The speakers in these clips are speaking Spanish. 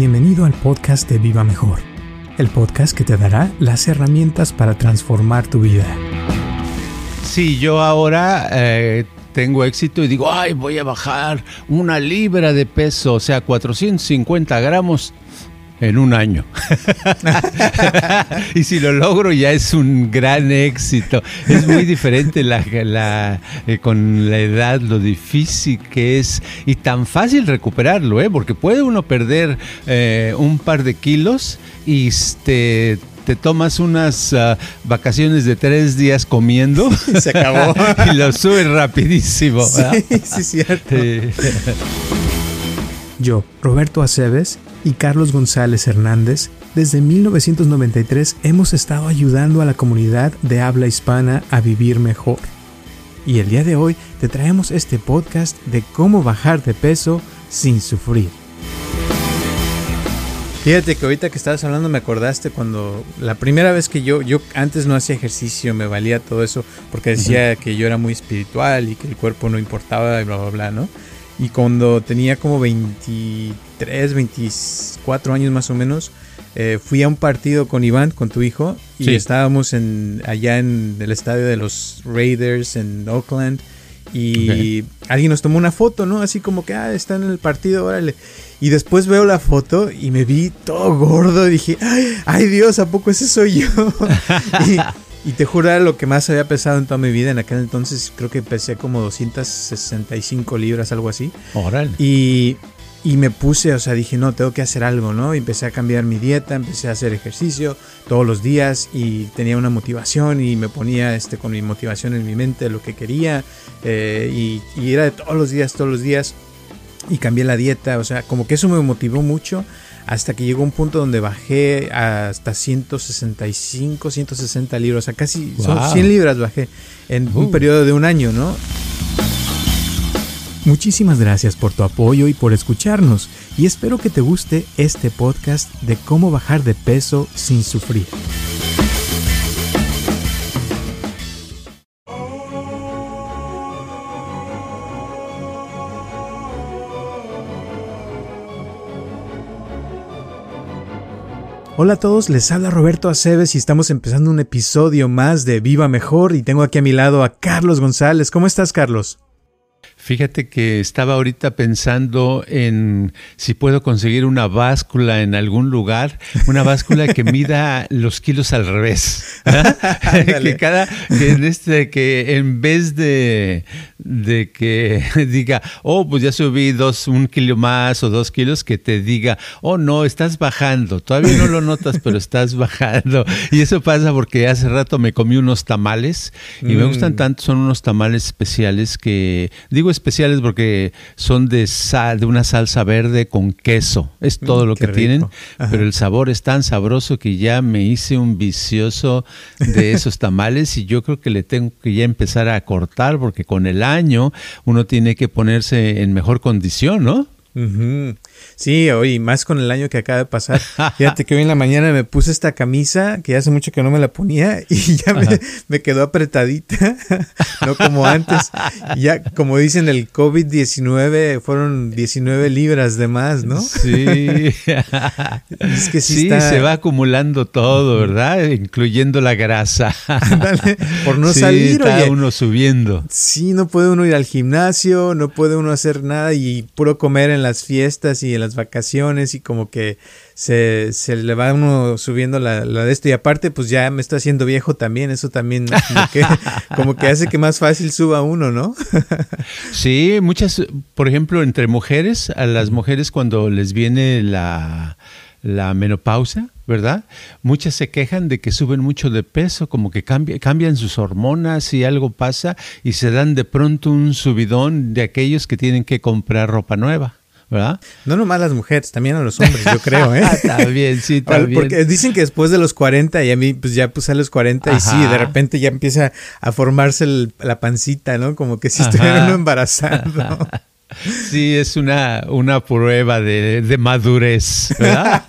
Bienvenido al podcast de Viva Mejor, el podcast que te dará las herramientas para transformar tu vida. Sí, yo ahora eh, tengo éxito y digo, ay, voy a bajar una libra de peso, o sea, 450 gramos en un año. y si lo logro ya es un gran éxito. Es muy diferente la, eh, con la edad, lo difícil que es y tan fácil recuperarlo, ¿eh? porque puede uno perder eh, un par de kilos y este, te tomas unas ah, vacaciones de tres días comiendo. Se acabó. y lo subes rapidísimo. Sí, sí, cierto. Yo, Roberto Aceves y Carlos González Hernández, desde 1993 hemos estado ayudando a la comunidad de habla hispana a vivir mejor. Y el día de hoy te traemos este podcast de cómo bajar de peso sin sufrir. Fíjate que ahorita que estabas hablando me acordaste cuando la primera vez que yo, yo antes no hacía ejercicio, me valía todo eso porque decía que yo era muy espiritual y que el cuerpo no importaba y bla, bla, bla, ¿no? Y cuando tenía como 23, 24 años más o menos, eh, fui a un partido con Iván, con tu hijo, y estábamos en, allá en el estadio de los Raiders en Oakland. Y alguien nos tomó una foto, ¿no? Así como que, ah, está en el partido, órale. Y después veo la foto y me vi todo gordo y dije, ay, ay Dios, ¿a poco ese soy yo? y, y te juro, era lo que más había pesado en toda mi vida. En aquel entonces creo que pesé como 265 libras, algo así. Órale. Y, y me puse, o sea, dije, no, tengo que hacer algo, ¿no? Y empecé a cambiar mi dieta, empecé a hacer ejercicio todos los días y tenía una motivación y me ponía este, con mi motivación en mi mente lo que quería eh, y, y era de todos los días, todos los días y cambié la dieta, o sea, como que eso me motivó mucho hasta que llegó un punto donde bajé hasta 165, 160 libras, o sea, casi son 100 libras bajé en un periodo de un año, ¿no? Muchísimas gracias por tu apoyo y por escucharnos y espero que te guste este podcast de cómo bajar de peso sin sufrir. Hola a todos, les habla Roberto Aceves y estamos empezando un episodio más de Viva Mejor y tengo aquí a mi lado a Carlos González. ¿Cómo estás, Carlos? Fíjate que estaba ahorita pensando en si puedo conseguir una báscula en algún lugar, una báscula que mida los kilos al revés. que cada, que en, este, que en vez de, de que diga, oh, pues ya subí dos, un kilo más o dos kilos, que te diga, oh, no, estás bajando. Todavía no lo notas, pero estás bajando. Y eso pasa porque hace rato me comí unos tamales y me gustan tanto, son unos tamales especiales que, digo, especiales porque son de sal, de una salsa verde con queso. Es todo lo que tienen, pero el sabor es tan sabroso que ya me hice un vicioso de esos tamales y yo creo que le tengo que ya empezar a cortar porque con el año uno tiene que ponerse en mejor condición, ¿no? Sí, hoy más con el año que acaba de pasar. Fíjate que hoy en la mañana me puse esta camisa que hace mucho que no me la ponía y ya me, quedó apretadita, no como antes. Ya, como dicen, el COVID-19 fueron 19 libras de más, ¿no? Sí. es que sí, se va acumulando todo, ¿verdad? Incluyendo la grasa. por no salir. Está uno subiendo. Sí, no puede uno ir al gimnasio, no puede uno hacer nada y puro comer en las fiestas y en las vacaciones y como que se, se le va uno subiendo la, de esto y aparte pues ya me está haciendo viejo también, eso también como que, como que hace que más fácil suba uno, ¿no? sí, muchas, por ejemplo, entre mujeres, a las mujeres cuando les viene la, la menopausa, ¿verdad? Muchas se quejan de que suben mucho de peso, como que cambian sus hormonas y algo pasa y se dan de pronto un subidón de aquellos que tienen que comprar ropa nueva. ¿Verdad? No nomás las mujeres, también a los hombres, yo creo, ¿eh? también, sí, también. Porque dicen que después de los 40, y a mí pues ya puse a los 40 y sí, de repente ya empieza a formarse la pancita, ¿no? Como que si estuviera uno embarazado. Sí, es una, una prueba de, madurez, ¿verdad?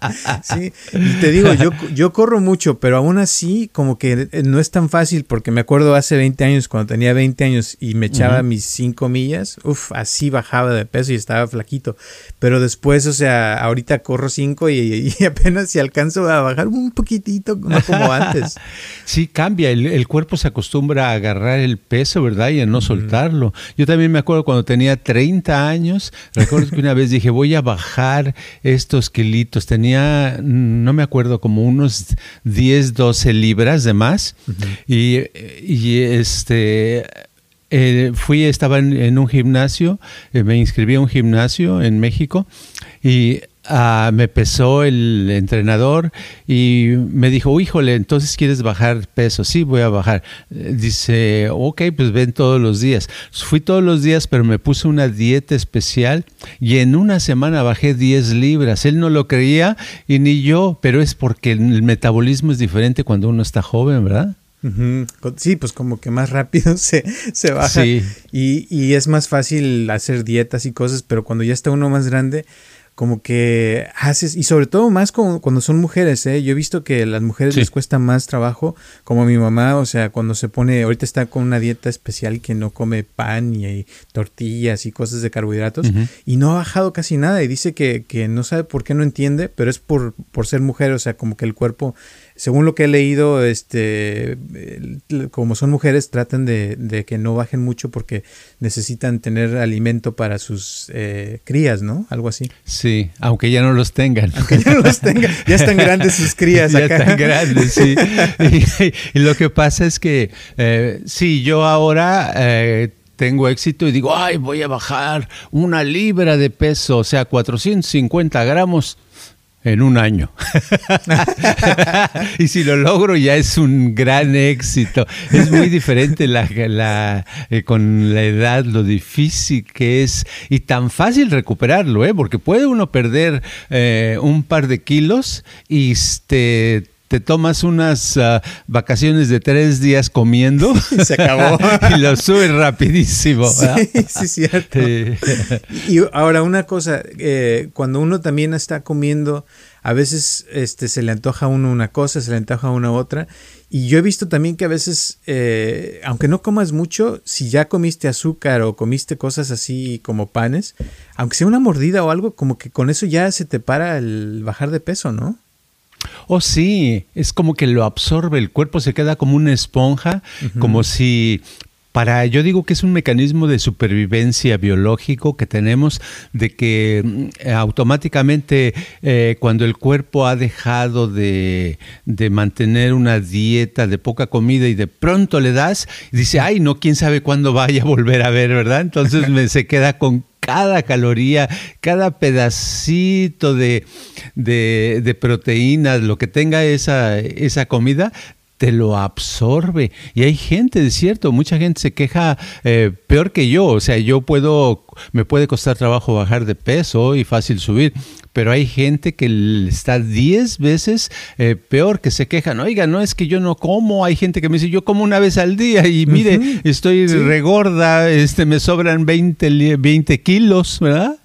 sí, y te digo, yo, yo corro mucho, pero aún así como que no es tan fácil porque me acuerdo hace 20 años, cuando tenía 20 años y me echaba mis 5 millas, uff, así bajaba de peso y estaba flaquito. Pero después, o sea, ahorita corro 5 y, apenas si alcanzo a bajar un poquitito, no como antes. Sí, cambia, el, cuerpo se acostumbra a agarrar el peso, ¿verdad? Y a no soltarlo. Yo también me acuerdo cuando tenía 30 años, recuerdo que una vez dije, voy a bajar estos kilitos. Tenía, no me acuerdo, como unos 10, 12 libras de más. y, este... Eh, fui, estaba en, un gimnasio, eh, me inscribí a un gimnasio en México y Ah, me pesó el entrenador y me dijo, híjole, entonces quieres bajar peso. Sí, voy a bajar. Eh, dice, ok, pues ven todos los días. Fui todos los días, pero me puse una dieta especial y en una semana bajé 10 libras. Él no lo creía y ni yo, pero es porque el metabolismo es diferente cuando uno está joven, ¿verdad? Sí, pues como que más rápido se, se baja y, y es más fácil hacer dietas y cosas, pero cuando ya está uno más grande, como que haces, y sobre todo más cuando son mujeres, ¿eh? yo he visto que a las mujeres les cuesta más trabajo, como mi mamá, o sea, cuando se pone, ahorita está con una dieta especial que no come pan y, tortillas y cosas de carbohidratos, y no ha bajado casi nada, y dice que, que, no sabe por qué no entiende, pero es por, por ser mujer, o sea, como que el cuerpo según lo que he leído, este, como son mujeres, tratan de, que no bajen mucho porque necesitan tener alimento para sus eh, crías, ¿no? Algo así. Sí, aunque ya no los tengan. Aunque ya no los tengan, ya están grandes sus crías. ya están grandes, sí. y, lo que pasa es que, eh, sí, yo ahora... Eh, tengo éxito y digo, ay, voy a bajar una libra de peso, o sea, 450 gramos en un año. y si lo logro ya es un gran éxito. Es muy diferente la, eh, con la edad, lo difícil que es y tan fácil recuperarlo, ¿eh? porque puede uno perder eh, un par de kilos y este, te tomas unas ah, vacaciones de tres días comiendo. Y se acabó. y lo subes rapidísimo. Sí, sí, cierto. Y ahora una cosa, eh, cuando uno también está comiendo, a veces este, se le antoja a uno una cosa, se le antoja a una otra. Y yo he visto también que a veces, eh, aunque no comas mucho, si ya comiste azúcar o comiste cosas así como panes, aunque sea una mordida o algo, como que con eso ya se te para el bajar de peso, ¿no? Oh, sí, es como que lo absorbe, el cuerpo se queda como una esponja, como si para, yo digo que es un mecanismo de supervivencia biológico que tenemos de que mm, automáticamente eh, cuando el cuerpo ha dejado de, de, mantener una dieta de poca comida y de pronto le das, dice, ay, no, quién sabe cuándo vaya a volver a ver, ¿verdad? Entonces me, se queda con cada caloría, cada pedacito de, de, de proteínas, lo que tenga esa, esa comida, te lo absorbe. Y hay gente, es cierto, mucha gente se queja eh, peor que yo. O sea, yo puedo, me puede costar trabajo bajar de peso y fácil subir, pero hay gente que está 10 veces eh, peor, que se quejan. Oiga, no es que yo no como. Hay gente que me dice, yo como una vez al día y mire, estoy regorda, este, me sobran 20, 20 kilos, ¿verdad?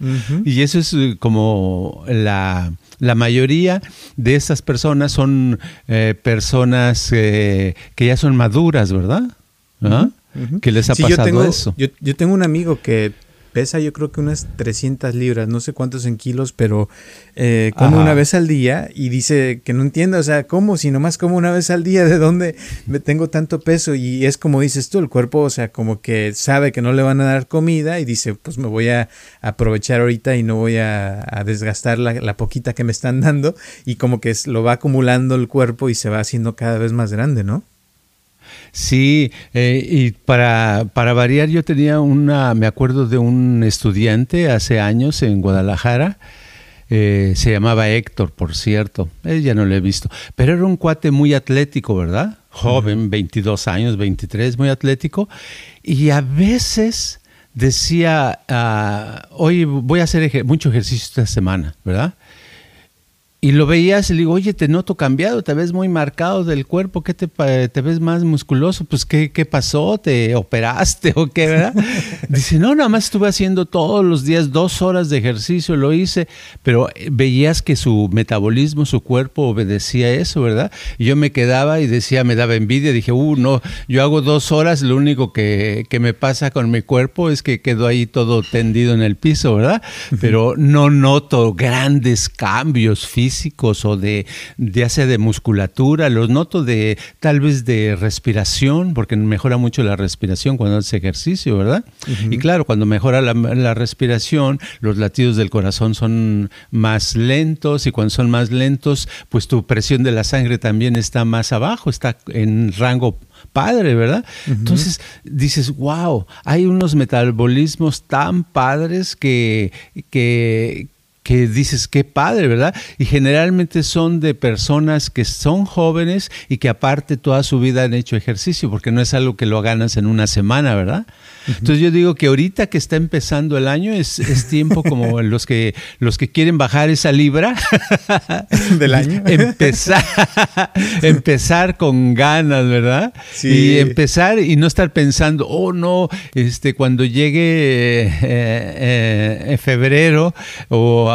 Y eso es eh, como la la mayoría de esas personas son eh, personas eh, que ya son maduras, ¿verdad? ¿Ah? ¿Qué les ha pasado eso? Yo, yo, tengo un amigo que pesa yo creo que unas 300 libras, no sé cuántos en kilos, pero eh, come una vez al día y dice que no entiende, o sea, ¿cómo? Si nomás como una vez al día, ¿de dónde me tengo tanto peso? Y es como dices tú, el cuerpo, o sea, como que sabe que no le van a dar comida y dice, pues me voy a aprovechar ahorita y no voy a, desgastar la, la, poquita que me están dando y como que lo va acumulando el cuerpo y se va haciendo cada vez más grande, ¿no? Sí, eh, y para, para variar yo tenía una, me acuerdo de un estudiante hace años en Guadalajara, eh, se llamaba Héctor, por cierto, él ya no lo he visto, pero era un cuate muy atlético, ¿verdad? Joven, 22 años, 23, muy atlético, y a veces decía, uh, hoy voy a hacer mucho ejercicio esta semana, ¿verdad? Y lo veías y le digo, oye, te noto cambiado, te ves muy marcado del cuerpo, ¿qué te, te ves más musculoso? Pues, ¿qué, ¿qué pasó? ¿Te operaste o qué, verdad? Dice, no, nada más estuve haciendo todos los días dos horas de ejercicio, lo hice, pero eh, veías que su metabolismo, su cuerpo obedecía eso, ¿verdad? Y yo me quedaba y decía, me daba envidia, dije, uh, no, yo hago dos horas, lo único que, que me pasa con mi cuerpo es que quedo ahí todo tendido en el piso, ¿verdad? Pero no noto grandes cambios físicos físicos o de, ya sea de musculatura, los noto de tal vez de respiración, porque mejora mucho la respiración cuando haces ejercicio, ¿verdad? Y claro, cuando mejora la, la, respiración, los latidos del corazón son más lentos y cuando son más lentos, pues tu presión de la sangre también está más abajo, está en rango padre, ¿verdad? Entonces dices, wow, hay unos metabolismos tan padres que, que, que dices, qué padre, ¿verdad? Y generalmente son de personas que son jóvenes y que aparte toda su vida han hecho ejercicio, porque no es algo que lo ganas en una semana, ¿verdad? Entonces yo digo que ahorita que está empezando el año es, tiempo como los que, los que quieren bajar esa libra del año. empezar, empezar con ganas, ¿verdad? Sí. Y empezar y no estar pensando, oh no, este, cuando llegue eh, eh, febrero o,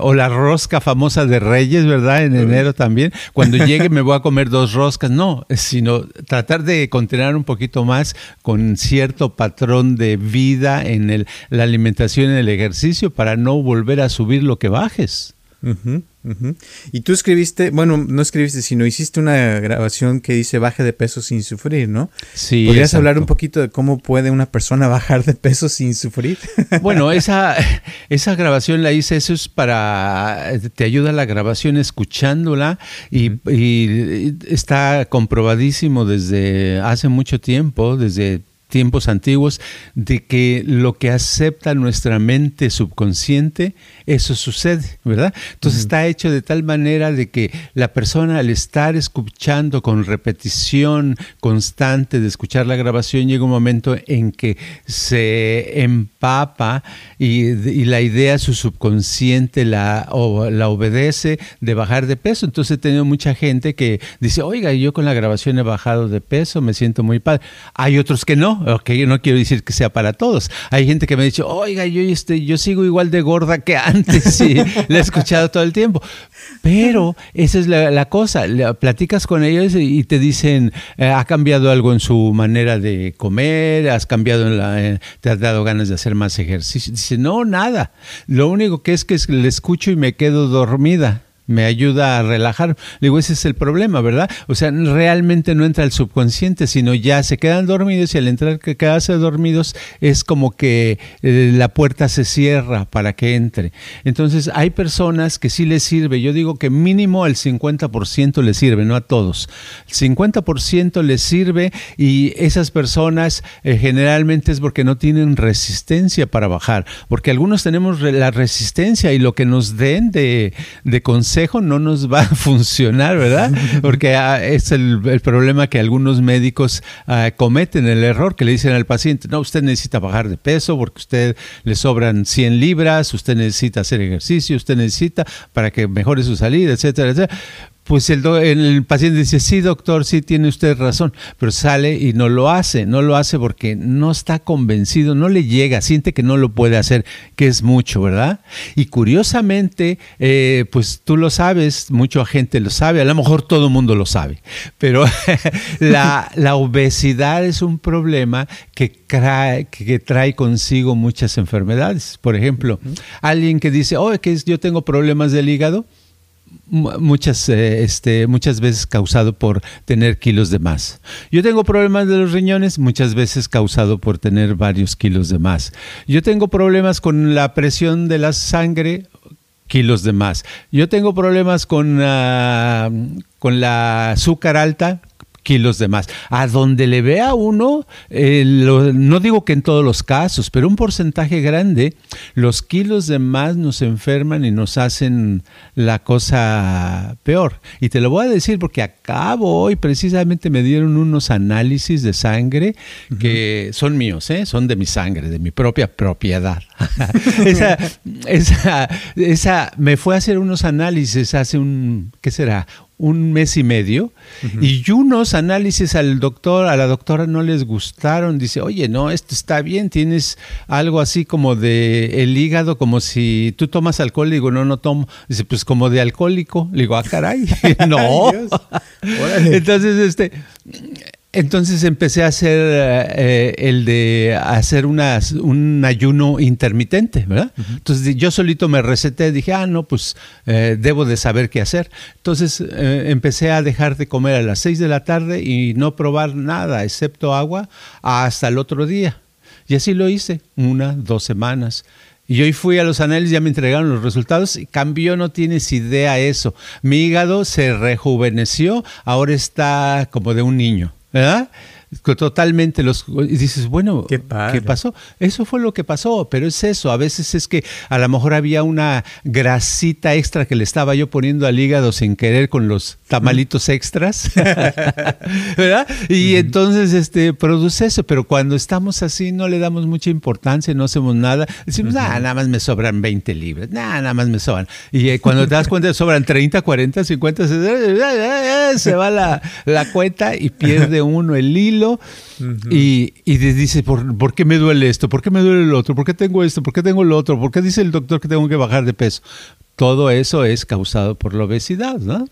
o la rosca famosa de Reyes, ¿verdad? En enero también, cuando llegue me voy a comer dos roscas. No, sino tratar de contener un poquito más con cierto patrón de vida en el, la alimentación y el ejercicio para no volver a subir lo que bajes. Y tú escribiste, bueno, no escribiste, sino hiciste una grabación que dice baje de peso sin sufrir, ¿no? Sí. ¿Podrías hablar un poquito de cómo puede una persona bajar de peso sin sufrir? Bueno, esa, esa grabación la hice, eso es para, te ayuda la grabación escuchándola y, y está comprobadísimo desde hace mucho tiempo, desde tiempos antiguos, de que lo que acepta nuestra mente subconsciente, eso sucede, ¿verdad? Entonces está hecho de tal manera de que la persona al estar escuchando con repetición constante de escuchar la grabación, llega un momento en que se empapa y, la idea, su subconsciente la, la obedece de bajar de peso. Entonces he tenido mucha gente que dice, oiga, yo con la grabación he bajado de peso, me siento muy padre. Hay otros que no, ok, no quiero decir que sea para todos. Hay gente que me ha dicho, oiga, yo, este, yo sigo igual de gorda que antes y la he escuchado todo el tiempo. Pero esa es la, cosa, platicas con ellos y te dicen, eh, ha cambiado algo en su manera de comer, has cambiado, en la, eh, te has dado ganas de hacer más ejercicio. Dice, no, nada. Lo único que es que le escucho y me quedo dormida me ayuda a relajar. Digo, ese es el problema, ¿verdad? O sea, realmente no entra el subconsciente, sino ya se quedan dormidos y al entrar que quedarse dormidos es como que eh, la puerta se cierra para que entre. Entonces, hay personas que sí les sirve. Yo digo que mínimo el 50% les sirve, no a todos. El 50% les sirve y esas personas eh, generalmente es porque no tienen resistencia para bajar, porque algunos tenemos la resistencia y lo que nos den de, de no nos va a funcionar, ¿verdad? Porque ah, es el, problema que algunos médicos ah, cometen, el error que le dicen al paciente, no, usted necesita bajar de peso porque usted le sobran 100 libras, usted necesita hacer ejercicio, usted necesita para que mejore su salida, etcétera, etcétera pues el, el, paciente dice, sí, doctor, sí, tiene usted razón, pero sale y no lo hace, no lo hace porque no está convencido, no le llega, siente que no lo puede hacer, que es mucho, ¿verdad? Y curiosamente, eh, pues tú lo sabes, mucha gente lo sabe, a lo mejor todo el mundo lo sabe, pero la, la, obesidad es un problema que trae, que trae consigo muchas enfermedades. Por ejemplo, alguien que dice, oh, que yo tengo problemas del hígado, muchas, eh, este, muchas veces causado por tener kilos de más. Yo tengo problemas de los riñones, muchas veces causado por tener varios kilos de más. Yo tengo problemas con la presión de la sangre, kilos de más. Yo tengo problemas con, con la azúcar alta, kilos de más. A donde le vea uno, eh, no digo que en todos los casos, pero un porcentaje grande, los kilos de más nos enferman y nos hacen la cosa peor. Y te lo voy a decir porque acabo hoy, precisamente me dieron unos análisis de sangre que son míos, ¿eh? son de mi sangre, de mi propia propiedad. esa, esa, esa, me fue a hacer unos análisis hace un, ¿qué será? Un mes y medio y unos análisis al doctor, a la doctora no les gustaron. Dice, oye, no, esto está bien, tienes algo así como de el hígado, como si tú tomas alcohol. Digo, no, no tomo. Dice, pues como de alcohólico. Le digo, ah, caray, no. Entonces, este, entonces empecé a hacer eh, el de hacer un ayuno intermitente, ¿verdad? Entonces yo solito me receté, dije, ah, no, pues eh, debo de saber qué hacer. Entonces eh, empecé a dejar de comer a las seis de la tarde y no probar nada excepto agua hasta el otro día. Y así lo hice, una, dos semanas. Y hoy fui a los análisis, ya me entregaron los resultados y cambió, no tienes idea eso. Mi hígado se rejuveneció, ahora está como de un niño. ¿Verdad? Totalmente los y dices, bueno, ¿Qué, pasó? Eso fue lo que pasó, pero es eso, a veces es que a lo mejor había una grasita extra que le estaba yo poniendo al hígado sin querer con los tamalitos extras, ¿verdad? Y entonces este produce eso, pero cuando estamos así no le damos mucha importancia, no hacemos nada, decimos, ah, nada más me sobran 20 libras, nada más me sobran. Y eh, cuando te das cuenta sobran 30, 40, 50, se va la, la cuenta y pierde uno el hilo y, y dice, ¿por, ¿por, qué me duele esto? ¿Por qué me duele el otro? ¿Por qué tengo esto? ¿Por qué tengo el otro? ¿Por qué dice el doctor que tengo que bajar de peso? Todo eso es causado por la obesidad, ¿no?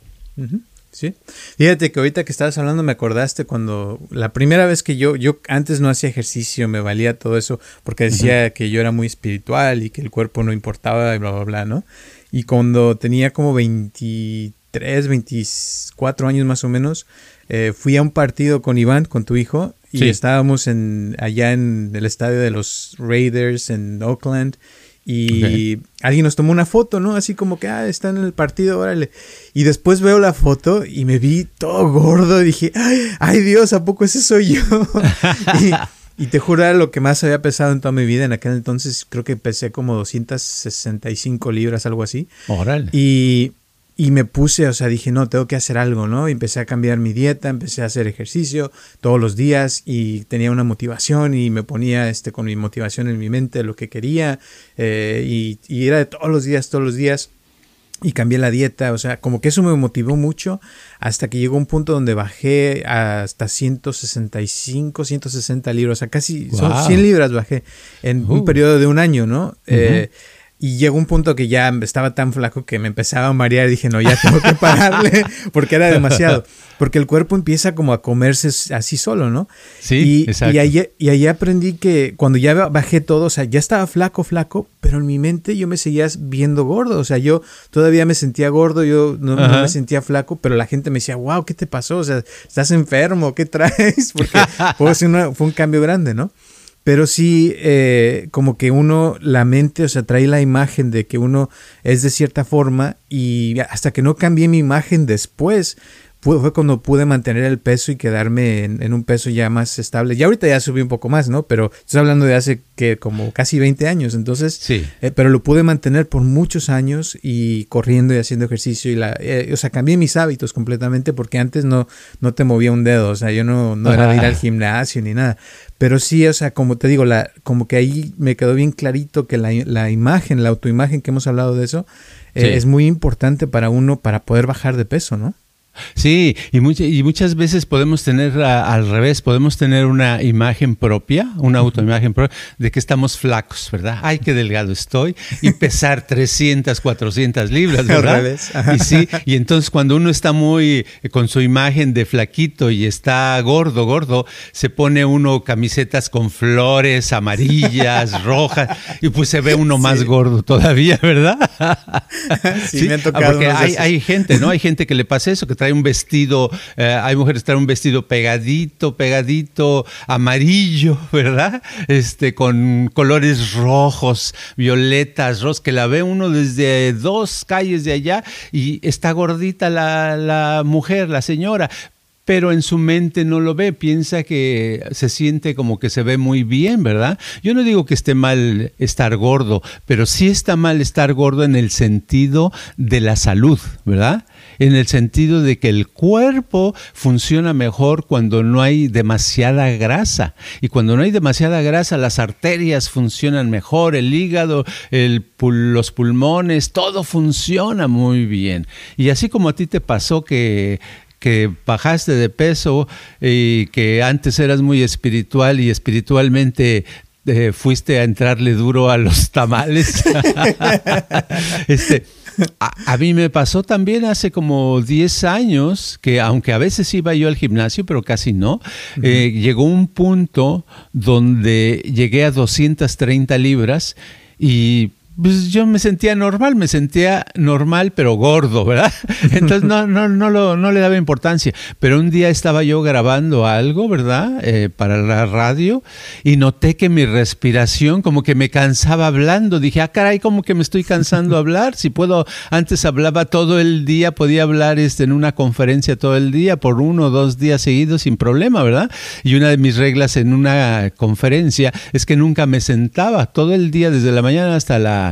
Sí. Fíjate que ahorita que estabas hablando me acordaste cuando la primera vez que yo, yo antes no hacía ejercicio, me valía todo eso porque decía que yo era muy espiritual y que el cuerpo no importaba y bla, bla, bla, ¿no? Y cuando tenía como 23, 24 años más o menos, eh, fui a un partido con Iván, con tu hijo, y estábamos en, allá en el estadio de los Raiders en Oakland. Y alguien nos tomó una foto, ¿no? Así como que, ah, está en el partido, órale. Y después veo la foto y me vi todo gordo. Y dije, ay, Dios, ¿a poco ese soy yo? y, y, te juro, lo que más había pesado en toda mi vida. En aquel entonces creo que pesé como 265 libras, algo así. Órale. Y y me puse, o sea, dije, no, tengo que hacer algo, ¿no? Y empecé a cambiar mi dieta, empecé a hacer ejercicio todos los días y tenía una motivación y me ponía este, con mi motivación en mi mente lo que quería eh, y, y, era de todos los días, todos los días y cambié la dieta, o sea, como que eso me motivó mucho hasta que llegó un punto donde bajé hasta 165, 160 libras, o sea, casi son 100 libras bajé en un uh. periodo de un año, ¿no? eh, y llegó un punto que ya estaba tan flaco que me empezaba a marear y dije, no, ya tengo que pararle porque era demasiado. Porque el cuerpo empieza como a comerse así solo, ¿no? Sí, y, exacto. Y ahí, y ahí aprendí que cuando ya bajé todo, o sea, ya estaba flaco, flaco, pero en mi mente yo me seguía viendo gordo. O sea, yo todavía me sentía gordo, yo no, me sentía flaco, pero la gente me decía, wow, ¿qué te pasó? O sea, ¿estás enfermo? ¿Qué traes? Porque fue, fue un cambio grande, ¿no? Pero sí eh, como que uno, la mente, o sea, trae la imagen de que uno es de cierta forma y hasta que no cambié mi imagen después, fue cuando pude mantener el peso y quedarme en, un peso ya más estable. Y ahorita ya subí un poco más, ¿no? Pero estoy hablando de hace que como casi 20 años, entonces, sí. Eh, pero lo pude mantener por muchos años y corriendo y haciendo ejercicio y la, eh, o sea, cambié mis hábitos completamente porque antes no, no te movía un dedo, o sea, yo no, no era de ir al gimnasio ni nada. Pero sí, o sea, como te digo, la, como que ahí me quedó bien clarito que la, la imagen, la autoimagen que hemos hablado de eso, eh, es muy importante para uno para poder bajar de peso, ¿no? Sí, y, y muchas veces podemos tener al revés, podemos tener una imagen propia, una autoimagen propia de que estamos flacos, ¿verdad? Ay, qué delgado estoy y pesar 300, 400 libras, ¿verdad? Y sí, y entonces cuando uno está muy eh, con su imagen de flaquito y está gordo, gordo, se pone uno camisetas con flores amarillas, rojas y pues se ve uno más gordo todavía, ¿verdad? Sí, me ha tocado. Porque hay, hay, gente, ¿no? Hay gente que le pasa eso, que trae un vestido, eh, hay mujeres que traen un vestido pegadito, pegadito, amarillo, ¿verdad? Este, con colores rojos, violetas, rojos, que la ve uno desde dos calles de allá y está gordita la, la mujer, la señora, pero en su mente no lo ve, piensa que se siente como que se ve muy bien, ¿verdad? Yo no digo que esté mal estar gordo, pero sí está mal estar gordo en el sentido de la salud, ¿verdad? En el sentido de que el cuerpo funciona mejor cuando no hay demasiada grasa. Y cuando no hay demasiada grasa, las arterias funcionan mejor, el hígado, los pulmones, todo funciona muy bien. Y así como a ti te pasó que que bajaste de peso y que antes eras muy espiritual y espiritualmente eh, fuiste a entrarle duro a los tamales. este, a, mí me pasó también hace como 10 años que aunque a veces iba yo al gimnasio, pero casi no, eh, llegó un punto donde llegué a 230 libras y pues yo me sentía normal, me sentía normal pero gordo, ¿verdad? Entonces no, no, no, lo, no le daba importancia. Pero un día estaba yo grabando algo, ¿verdad? Eh, para la radio y noté que mi respiración como que me cansaba hablando. Dije, ah, caray, como que me estoy cansando hablar. Si puedo, antes hablaba todo el día, podía hablar este, en una conferencia todo el día por uno o dos días seguidos sin problema, ¿verdad? Y una de mis reglas en una conferencia es que nunca me sentaba todo el día, desde la mañana hasta la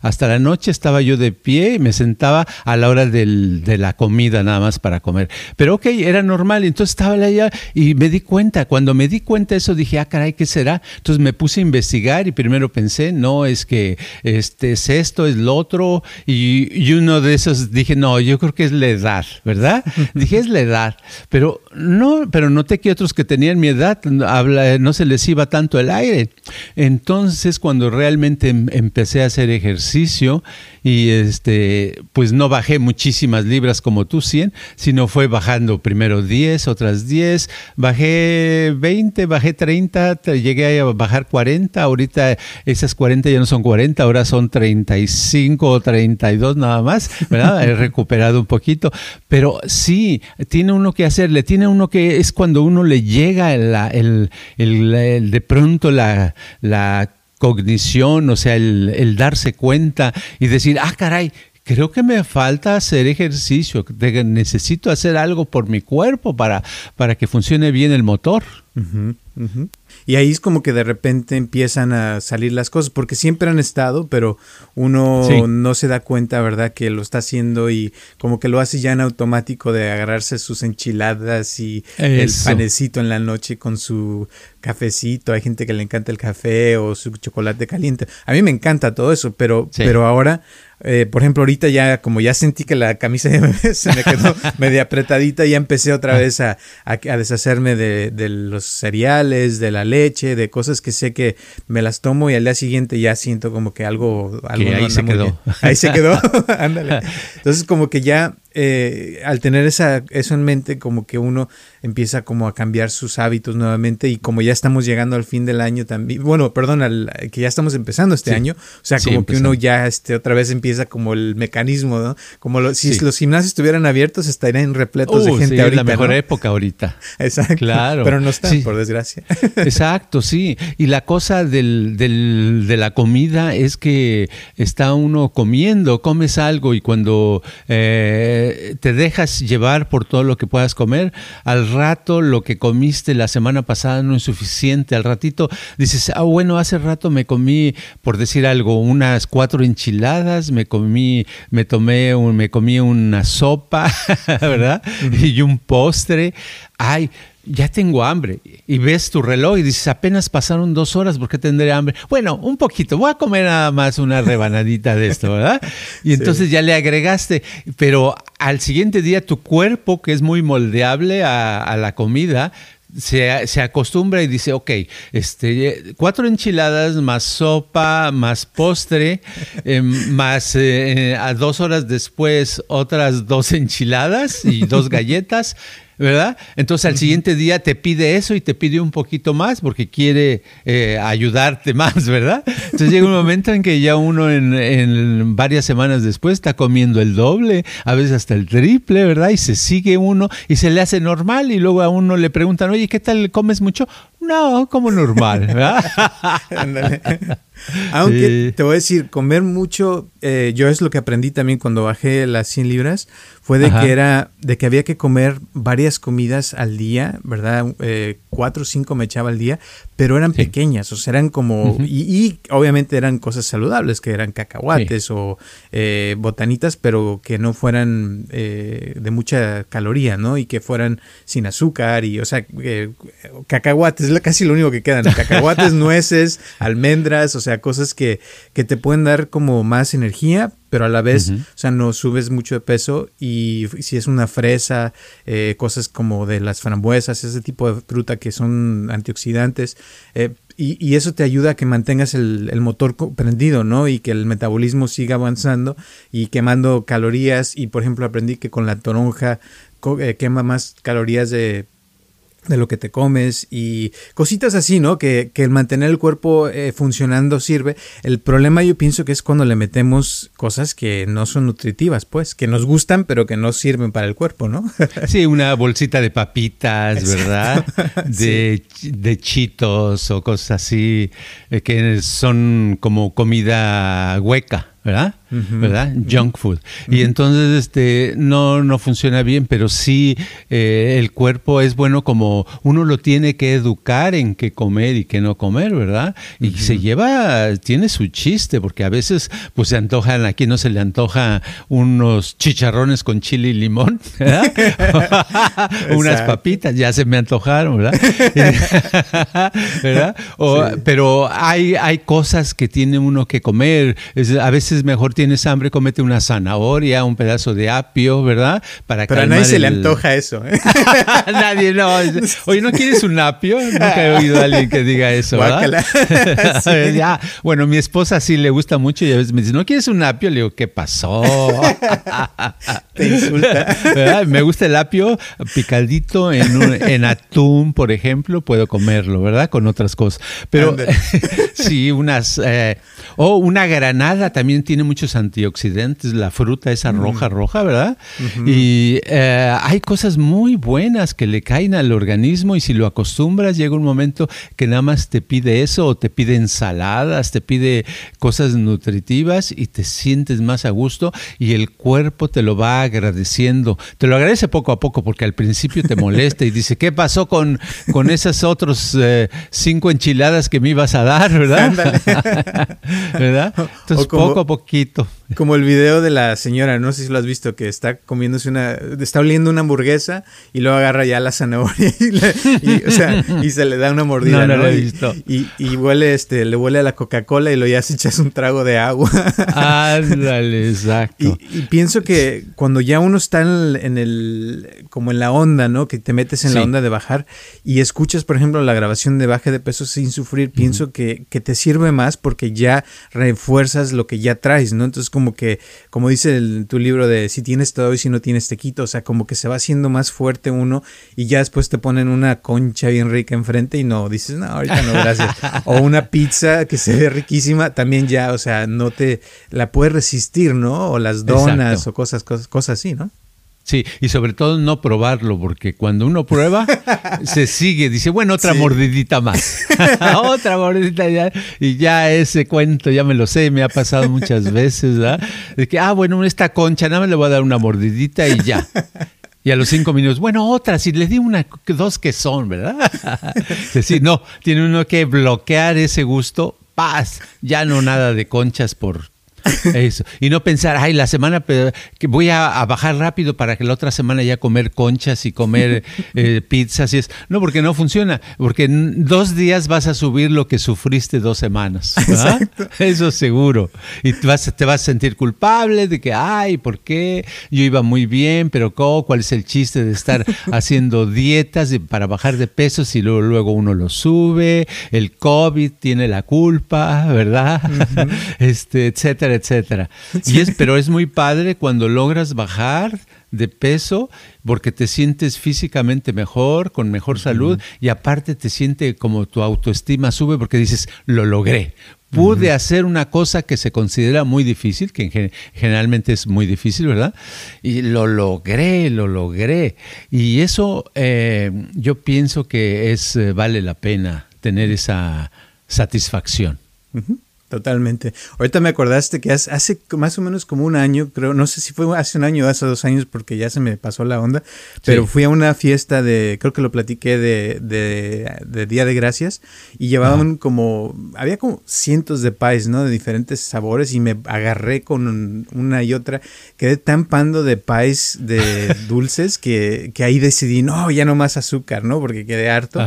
hasta la noche estaba yo de pie y me sentaba a la hora de la comida nada más para comer. Pero ok, era normal. Entonces estaba allá y me di cuenta. Cuando me di cuenta de eso dije, ah, caray, ¿qué será? Entonces me puse a investigar y primero pensé, no, es que este es esto, es lo otro. Y, y uno de esos dije, no, yo creo que es la edad, ¿verdad? dije, es la edad. Pero no, pero noté que otros que tenían mi edad no se les iba tanto el aire. Entonces, cuando realmente em, empecé a hacer ejercicio y este, pues no bajé muchísimas libras como tú 100, sino fue bajando primero 10, otras 10, bajé 20, bajé 30, llegué a bajar 40, ahorita esas 40 ya no son 40, ahora son 35 o 32 nada más, ¿verdad? He recuperado un poquito, pero sí, tiene uno que hacerle, tiene uno que es cuando uno le llega el, de pronto la, la cognición, o sea, el, darse cuenta y decir, ah, caray, creo que me falta hacer ejercicio, necesito hacer algo por mi cuerpo para, para que funcione bien el motor. Y ahí es como que de repente empiezan a salir las cosas, porque siempre han estado, pero uno no se da cuenta, ¿verdad?, que lo está haciendo y como que lo hace ya en automático de agarrarse sus enchiladas y el panecito en la noche con su cafecito. Hay gente que le encanta el café o su chocolate caliente. A mí me encanta todo eso, pero, pero ahora eh, por ejemplo, ahorita ya, como ya sentí que la camisa se me quedó media apretadita, ya empecé otra ah. vez a, a, deshacerme de, de, los cereales, de la leche, de cosas que sé que me las tomo y al día siguiente ya siento como que algo, algo ahí se quedó. Ahí se quedó, ándale. Entonces como que ya eh, al tener esa, eso en mente, como que uno empieza como a cambiar sus hábitos nuevamente y como ya estamos llegando al fin del año también, bueno, perdón, al, que ya estamos empezando este año, o sea, como que uno ya este, otra vez empieza como el mecanismo, ¿no? Como si los gimnasios estuvieran abiertos estarían repletos de gente ahorita. Es la mejor época ahorita. Exacto. Claro. Pero no están, por desgracia. Exacto, sí. Y la cosa del, del, de la comida es que está uno comiendo, comes algo y cuando... Eh, te dejas llevar por todo lo que puedas comer, al rato lo que comiste la semana pasada no es suficiente, al ratito dices, ah, bueno, hace rato me comí, por decir algo, unas cuatro enchiladas, me comí, me tomé, un, me comí una sopa, ¿verdad? Y un postre. Ay, ya tengo hambre. Y ves tu reloj y dices, apenas pasaron dos horas, ¿por qué tendré hambre? Bueno, un poquito, voy a comer nada más una rebanadita de esto, ¿verdad? Y entonces ya le agregaste, pero al siguiente día tu cuerpo, que es muy moldeable a, la comida, se, se, acostumbra y dice, ok, este, cuatro enchiladas más sopa, más postre, eh, más eh, a dos horas después otras dos enchiladas y dos galletas ¿verdad? Entonces al siguiente día te pide eso y te pide un poquito más porque quiere eh, ayudarte más, ¿verdad? Entonces llega un momento en que ya uno en, varias semanas después está comiendo el doble, a veces hasta el triple, ¿verdad? Y se sigue uno y se le hace normal y luego a uno le preguntan, oye, ¿qué tal comes mucho? No, como normal, ¿verdad? Aunque te voy a decir, comer mucho, eh, yo es lo que aprendí también cuando bajé las 100 libras, fue de que era, de que había que comer varias comidas al día, ¿verdad? Eh, cuatro o cinco me echaba al día, pero eran pequeñas, o sea, eran como, y, obviamente eran cosas saludables, que eran cacahuates o eh, botanitas, pero que no fueran de mucha caloría, ¿no? Y que fueran sin azúcar y, o sea, cacahuates, es casi lo único que quedan, cacahuates, nueces, almendras, o sea, cosas que, que te pueden dar como más energía, pero a la vez, o sea, no subes mucho de peso y si es una fresa, eh, cosas como de las frambuesas, ese tipo de fruta que son antioxidantes, eh, y, y, eso te ayuda a que mantengas el, el, motor prendido, ¿no? Y que el metabolismo siga avanzando y quemando calorías. Y por ejemplo, aprendí que con la toronja eh, quema más calorías de de lo que te comes y cositas así, ¿no? Que, que el mantener el cuerpo eh, funcionando sirve. El problema yo pienso que es cuando le metemos cosas que no son nutritivas, pues, que nos gustan pero que no sirven para el cuerpo, ¿no? sí, una bolsita de papitas, ¿verdad? De, de chitos o cosas así eh, que son como comida hueca. ¿verdad? ¿Verdad? Junk food. Y entonces este no, no funciona bien, pero sí eh, el cuerpo es bueno como uno lo tiene que educar en qué comer y qué no comer, ¿verdad? Y se lleva, tiene su chiste, porque a veces pues se antojan, aquí no se le antoja unos chicharrones con chile y limón, Unas papitas, ya se me antojaron, ¿verdad? ¿verdad? Pero hay, hay cosas que tiene uno que comer. a veces mejor tienes hambre, comete una zanahoria, un pedazo de apio, ¿verdad? Para Pero a nadie se le antoja eso. ¿eh? nadie, no. Oye, ¿no quieres un apio? Nunca he oído a alguien que diga eso, ¿verdad? ya, bueno, mi esposa sí le gusta mucho y a veces me dice, ¿no quieres un apio? Le digo, ¿qué pasó? Te insulta. Me gusta el apio picadito en, en atún, por ejemplo, puedo comerlo, ¿verdad? Con otras cosas. Pero sí, unas... Eh, o una granada también tiene muchos antioxidantes, la fruta esa mm. roja, roja, ¿verdad? Y eh, hay cosas muy buenas que le caen al organismo y si lo acostumbras llega un momento que nada más te pide eso o te pide ensaladas, te pide cosas nutritivas y te sientes más a gusto y el cuerpo te lo va agradeciendo. Te lo agradece poco a poco porque al principio te molesta y dice, ¿qué pasó con, con esas otros eh, cinco enchiladas que me ibas a dar, ¿verdad? ¿Verdad? Entonces poco a poquito listo. Como el video de la señora, no sé si lo has visto, que está comiéndose una, está oliendo una hamburguesa y luego agarra ya la zanahoria y, se le da una mordida. No, lo he visto. Y, huele, este, le huele a la Coca-Cola y lo ya se echas un trago de agua. Ándale, exacto. Y, pienso que cuando ya uno está en el, como en la onda, ¿no? Que te metes en la onda de bajar y escuchas, por ejemplo, la grabación de baje de peso sin sufrir, pienso que, que te sirve más porque ya refuerzas lo que ya traes, ¿no? Entonces como que, como dice tu libro de si tienes todo y si no tienes te quito, o sea, como que se va haciendo más fuerte uno y ya después te ponen una concha bien rica enfrente y no, dices, no, ahorita no, gracias. o una pizza que se ve riquísima, también ya, o sea, no te, la puedes resistir, ¿no? O las donas o cosas, cosas, cosas así, ¿no? Sí, y sobre todo no probarlo, porque cuando uno prueba, se sigue, dice, bueno, otra mordidita más, otra mordidita ya, y ya ese cuento ya me lo sé, me ha pasado muchas veces, ¿verdad? De que, ah, bueno, esta concha, nada más le voy a dar una mordidita y ya. Y a los cinco minutos, bueno, otra, si le di una, dos que son, ¿verdad? Sí, no, tiene uno que bloquear ese gusto, paz, ya no nada de conchas por eso. Y no pensar, ay, la semana que voy a, bajar rápido para que la otra semana ya comer conchas y comer eh, pizzas y es. No, porque no funciona. Porque en dos días vas a subir lo que sufriste dos semanas. Eso seguro. Y te vas, te vas a sentir culpable de que, ay, ¿por qué? Yo iba muy bien, pero ¿cuál es el chiste de estar haciendo dietas para bajar de peso si luego, luego uno lo sube? El COVID tiene la culpa, ¿verdad? este, etcétera, etcétera. Y es, pero es muy padre cuando logras bajar de peso porque te sientes físicamente mejor, con mejor salud y aparte te siente como tu autoestima sube porque dices, lo logré, pude hacer una cosa que se considera muy difícil, que generalmente es muy difícil, ¿verdad? Y lo logré, lo logré. Y eso eh, yo pienso que es eh, vale la pena tener esa satisfacción. Totalmente. Ahorita me acordaste que hace, más o menos como un año, creo, no sé si fue hace un año o hace dos años porque ya se me pasó la onda, pero fui a una fiesta de, creo que lo platiqué de, de, Día de Gracias y llevaban como, había como cientos de pies, ¿no? De diferentes sabores y me agarré con una y otra, quedé tan pando de pies de dulces que, que ahí decidí, no, ya no más azúcar, ¿no? Porque quedé harto.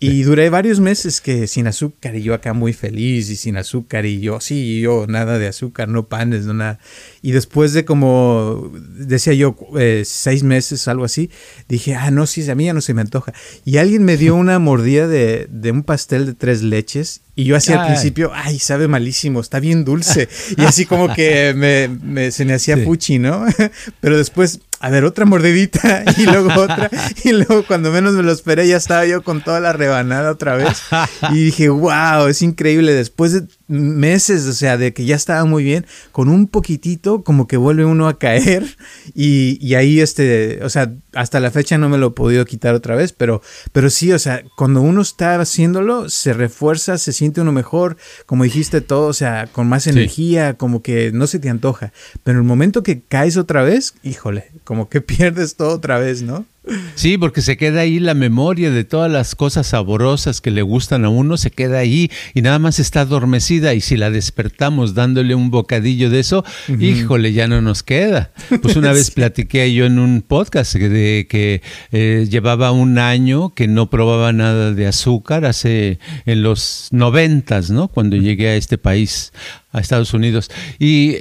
Y duré varios meses que sin azúcar y yo acá muy feliz y sin azúcar y yo, sí, yo nada de azúcar, no panes, no nada. Y después de como, decía yo, eh, seis meses, algo así, dije, ah, no, sí, a mí ya no se me antoja. Y alguien me dio una mordida de, de un pastel de tres leches y yo hacía al principio, ay, sabe malísimo, está bien dulce. Y así como que me, se me hacía fuchi, ¿no? Pero después, a ver, otra mordidita y luego otra. Y luego cuando menos me lo esperé ya estaba yo con toda la rebanada otra vez. Y dije, wow, es increíble. Después de meses, o sea, de que ya estaba muy bien, con un poquitito como que vuelve uno a caer. Y, y ahí, este, o sea, hasta la fecha no me lo he podido quitar otra vez, pero, pero sí, o sea, cuando uno está haciéndolo, se refuerza, se siente uno mejor, como dijiste todo, o sea, con más energía, como que no se te antoja. Pero el momento que caes otra vez, híjole, como que pierdes todo otra vez, ¿no? Sí, porque se queda ahí la memoria de todas las cosas saborosas que le gustan a uno, se queda ahí y nada más está adormecida. Y si la despertamos dándole un bocadillo de eso, híjole, ya no nos queda. Pues una vez platiqué yo en un podcast de que eh, llevaba un año que no probaba nada de azúcar, hace en los noventas, ¿no? Cuando llegué a este país a Estados Unidos. Y,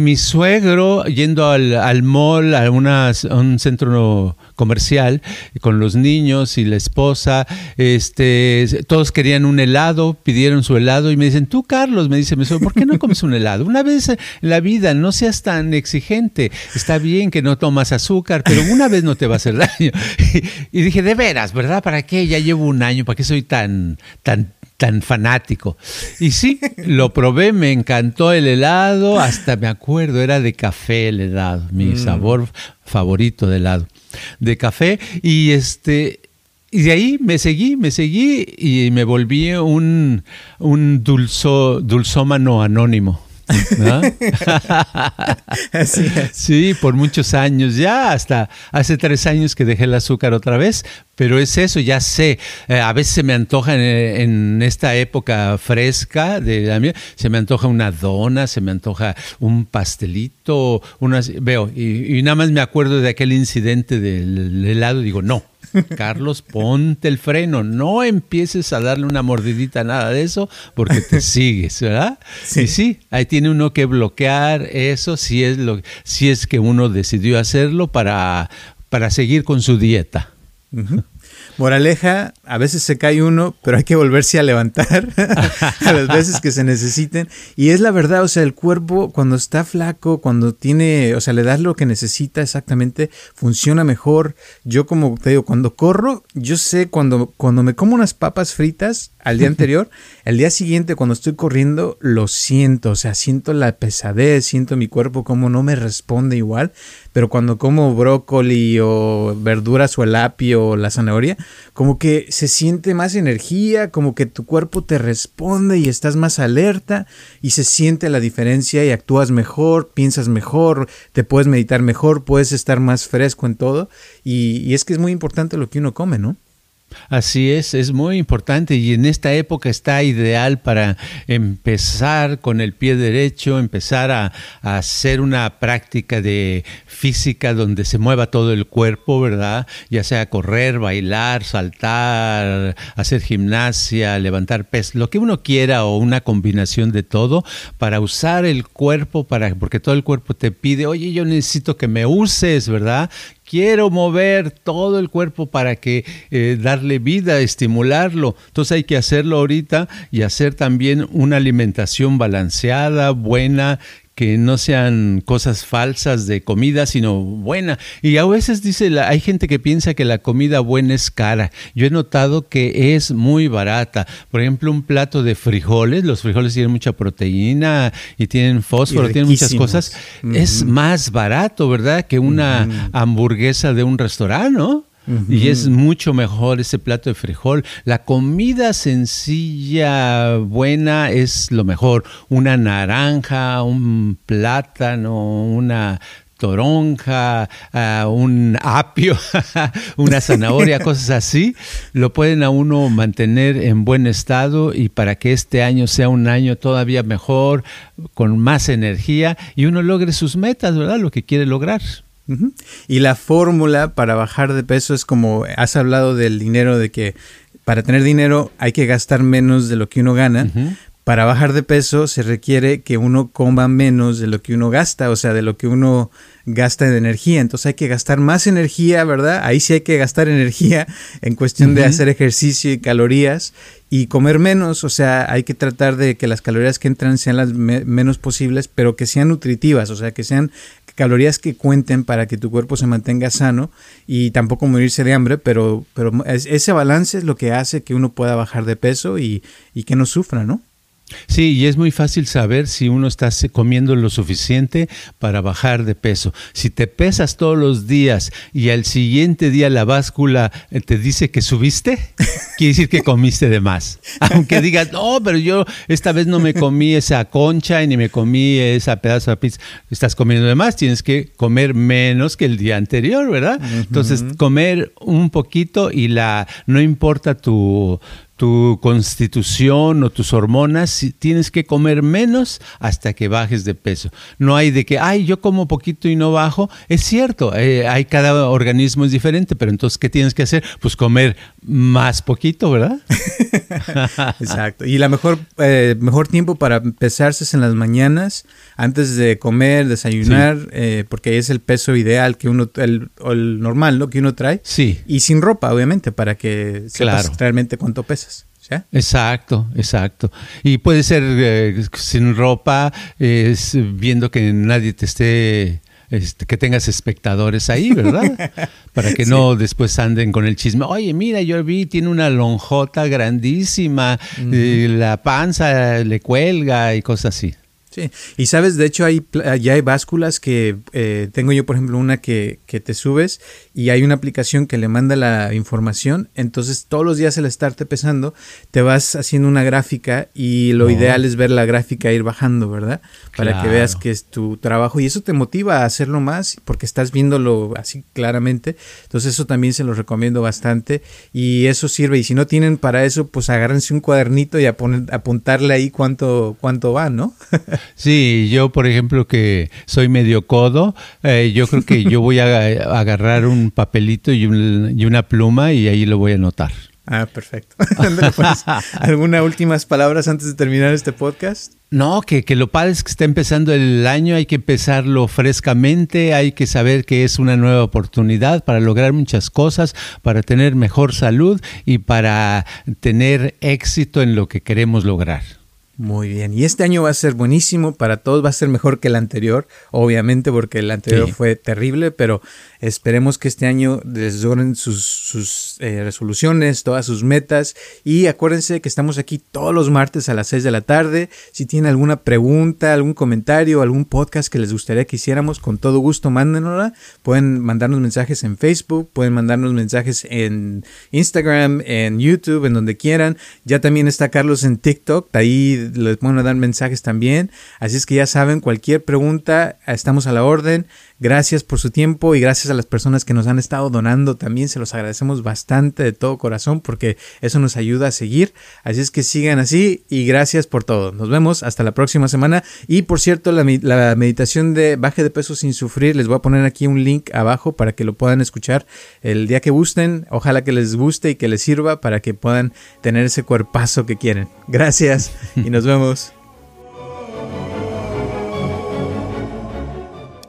mi suegro, yendo al, al mall, a, un centro comercial, con los niños y la esposa, este, todos querían un helado, pidieron su helado y me dicen, tú Carlos, me dice, ¿por qué no comes un helado? Una vez en la vida, no seas tan exigente. Está bien que no tomas azúcar, pero una vez no te va a hacer daño. Y, y dije, de veras, ¿verdad? ¿Para qué? Ya llevo un año, ¿para qué soy tan, tan tan fanático. Y sí, lo probé, me encantó el helado, hasta me acuerdo, era de café el helado, mi mm. sabor favorito de helado, de café. Y este, y de ahí me seguí, me seguí y me volví un, un dulzo, dulzómano anónimo. Sí, por muchos años, ya hasta hace tres años que dejé el azúcar otra vez, pero es eso, ya sé, eh, a veces se me antoja en, esta época fresca de la mía, se me antoja una dona, se me antoja un pastelito, unas, veo, y, y nada más me acuerdo de aquel incidente del helado, digo, no, Carlos, ponte el freno, no empieces a darle una mordidita, nada de eso, porque te sigues, ¿verdad? Sí. sí, ahí tiene uno que bloquear eso si es, lo, si es que uno decidió hacerlo para, para seguir con su dieta. Moraleja, a veces se cae uno, pero hay que volverse a levantar a las veces que se necesiten. Y es la verdad, o sea, el cuerpo cuando está flaco, cuando tiene, o sea, le das lo que necesita exactamente, funciona mejor. Yo como te digo, cuando corro, yo sé cuando, cuando me como unas papas fritas al día anterior, el día siguiente cuando estoy corriendo, lo siento, o sea, siento la pesadez, siento mi cuerpo como no me responde igual pero cuando como brócoli o verduras o el apio o la zanahoria, como que se siente más energía, como que tu cuerpo te responde y estás más alerta y se siente la diferencia y actúas mejor, piensas mejor, te puedes meditar mejor, puedes estar más fresco en todo y, es que es muy importante lo que uno come, ¿no? Así es, es muy importante y en esta época está ideal para empezar con el pie derecho, empezar a, hacer una práctica de física donde se mueva todo el cuerpo, ¿verdad? Ya sea correr, bailar, saltar, hacer gimnasia, levantar peso, lo que uno quiera o una combinación de todo para usar el cuerpo, para, porque todo el cuerpo te pide, oye, yo necesito que me uses, ¿verdad? Quiero mover todo el cuerpo para que eh, darle vida, estimularlo. Entonces hay que hacerlo ahorita y hacer también una alimentación balanceada, buena, que no sean cosas falsas de comida, sino buena. Y a veces dice, hay gente que piensa que la comida buena es cara. Yo he notado que es muy barata. Por ejemplo, un plato de frijoles, los frijoles tienen mucha proteína y tienen fósforo, tienen muchas cosas. Es más barato, ¿verdad? Que una hamburguesa de un restaurante, ¿no? Y es mucho mejor ese plato de frijol. La comida sencilla, buena, es lo mejor. Una naranja, un plátano, una toronja, ah, un apio, una zanahoria, cosas así, lo pueden a uno mantener en buen estado y para que este año sea un año todavía mejor, con más energía y uno logre sus metas, ¿verdad? Lo que quiere lograr. Y la fórmula para bajar de peso es como has hablado del dinero, de que para tener dinero hay que gastar menos de lo que uno gana. Para bajar de peso se requiere que uno coma menos de lo que uno gasta, o sea, de lo que uno gasta de energía. Entonces hay que gastar más energía, ¿verdad? Ahí sí hay que gastar energía en cuestión de hacer ejercicio y calorías y comer menos, o sea, hay que tratar de que las calorías que entran sean las menos posibles, pero que sean nutritivas, o sea, que sean calorías que cuenten para que tu cuerpo se mantenga sano y tampoco morirse de hambre, pero, pero ese balance es lo que hace que uno pueda bajar de peso y, y que no sufra, ¿no? Sí, y es muy fácil saber si uno está comiendo lo suficiente para bajar de peso. Si te pesas todos los días y al siguiente día la báscula eh, te dice que subiste, quiere decir que comiste de más. Aunque digas, no, pero yo esta vez no me comí esa concha y ni me comí esa pedazo de pizza. Estás comiendo de más, tienes que comer menos que el día anterior, ¿verdad? Entonces, comer un poquito y la no importa tu tu constitución o tus hormonas, tienes que comer menos hasta que bajes de peso. No hay de que, ay, yo como poquito y no bajo. Es cierto, eh, hay cada organismo es diferente, pero entonces, ¿qué tienes que hacer? Pues comer más poquito, ¿verdad? Exacto. Y la mejor, eh, mejor tiempo para pesarse es en las mañanas, antes de comer, desayunar, eh, porque es el peso ideal que uno, el, el, normal, ¿no? Que uno trae. Sí. Y sin ropa, obviamente, para que sepas realmente cuánto Exacto, exacto. Y puede ser eh, sin ropa, viendo que nadie te esté este, que tengas espectadores ahí, ¿verdad? Para que no después anden con el chisme. Oye, mira, yo vi, tiene una lonjota grandísima, eh, la panza le cuelga y cosas así. Sí, y sabes, de hecho hay, ya hay básculas que eh, tengo yo, por ejemplo, una que, que, te subes y hay una aplicación que le manda la información, entonces todos los días al estarte pesando te vas haciendo una gráfica y lo ideal es ver la gráfica ir bajando, ¿verdad? Para que veas que es tu trabajo y eso te motiva a hacerlo más porque estás viéndolo así claramente, entonces eso también se lo recomiendo bastante y eso sirve. Y si no tienen para eso, pues agárrense un cuadernito y a apuntarle ahí cuánto, cuánto va, ¿no? Sí, yo por ejemplo que soy medio codo, eh, yo creo que yo voy a, agarrar un papelito y, una pluma y ahí lo voy a anotar. Ah, perfecto. Pues, ¿Algunas últimas palabras antes de terminar este podcast? No, que, que, lo padre es que está empezando el año, hay que empezarlo frescamente, hay que saber que es una nueva oportunidad para lograr muchas cosas, para tener mejor salud y para tener éxito en lo que queremos lograr. Muy bien, y este año va a ser buenísimo para todos, va a ser mejor que el anterior, obviamente porque el anterior fue terrible, pero esperemos que este año les sus eh, resoluciones, todas sus metas y acuérdense que estamos aquí todos los martes a las 6 de la tarde, si tienen alguna pregunta, algún comentario, algún podcast que les gustaría que hiciéramos, con todo gusto mándenosla, pueden mandarnos mensajes en Facebook, pueden mandarnos mensajes en Instagram, en YouTube, en donde quieran, ya también está Carlos en TikTok, ahí les pueden dar mensajes también. Así es que ya saben, cualquier pregunta, estamos a la orden. Gracias por su tiempo y gracias a las personas que nos han estado donando también. Se los agradecemos bastante de todo corazón porque eso nos ayuda a seguir. Así es que sigan así y gracias por todo. Nos vemos hasta la próxima semana. Y por cierto, la, meditación de baje de peso sin sufrir, les voy a poner aquí un link abajo para que lo puedan escuchar el día que gusten. Ojalá que les guste y que les sirva para que puedan tener ese cuerpazo que quieren. Gracias y nos vemos.